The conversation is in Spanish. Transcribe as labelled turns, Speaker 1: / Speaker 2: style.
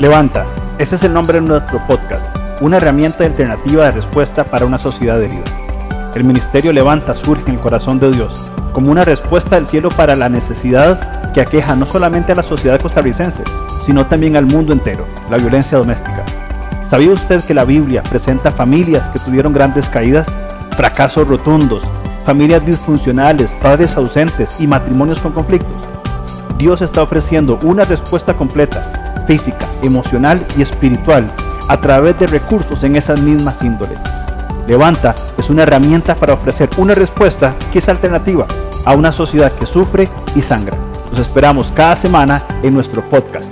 Speaker 1: Levanta, ese es el nombre de nuestro podcast, una herramienta alternativa de respuesta para una sociedad herida. El Ministerio Levanta surge en el corazón de Dios como una respuesta del cielo para la necesidad que aqueja no solamente a la sociedad costarricense, sino también al mundo entero, la violencia doméstica. ¿Sabía usted que la Biblia presenta familias que tuvieron grandes caídas, fracasos rotundos, familias disfuncionales, padres ausentes y matrimonios con conflictos? Dios está ofreciendo una respuesta completa, física, emocional y espiritual, a través de recursos en esas mismas índoles. Levanta es una herramienta para ofrecer una respuesta que es alternativa a una sociedad que sufre y sangra. Nos esperamos cada semana en nuestro podcast.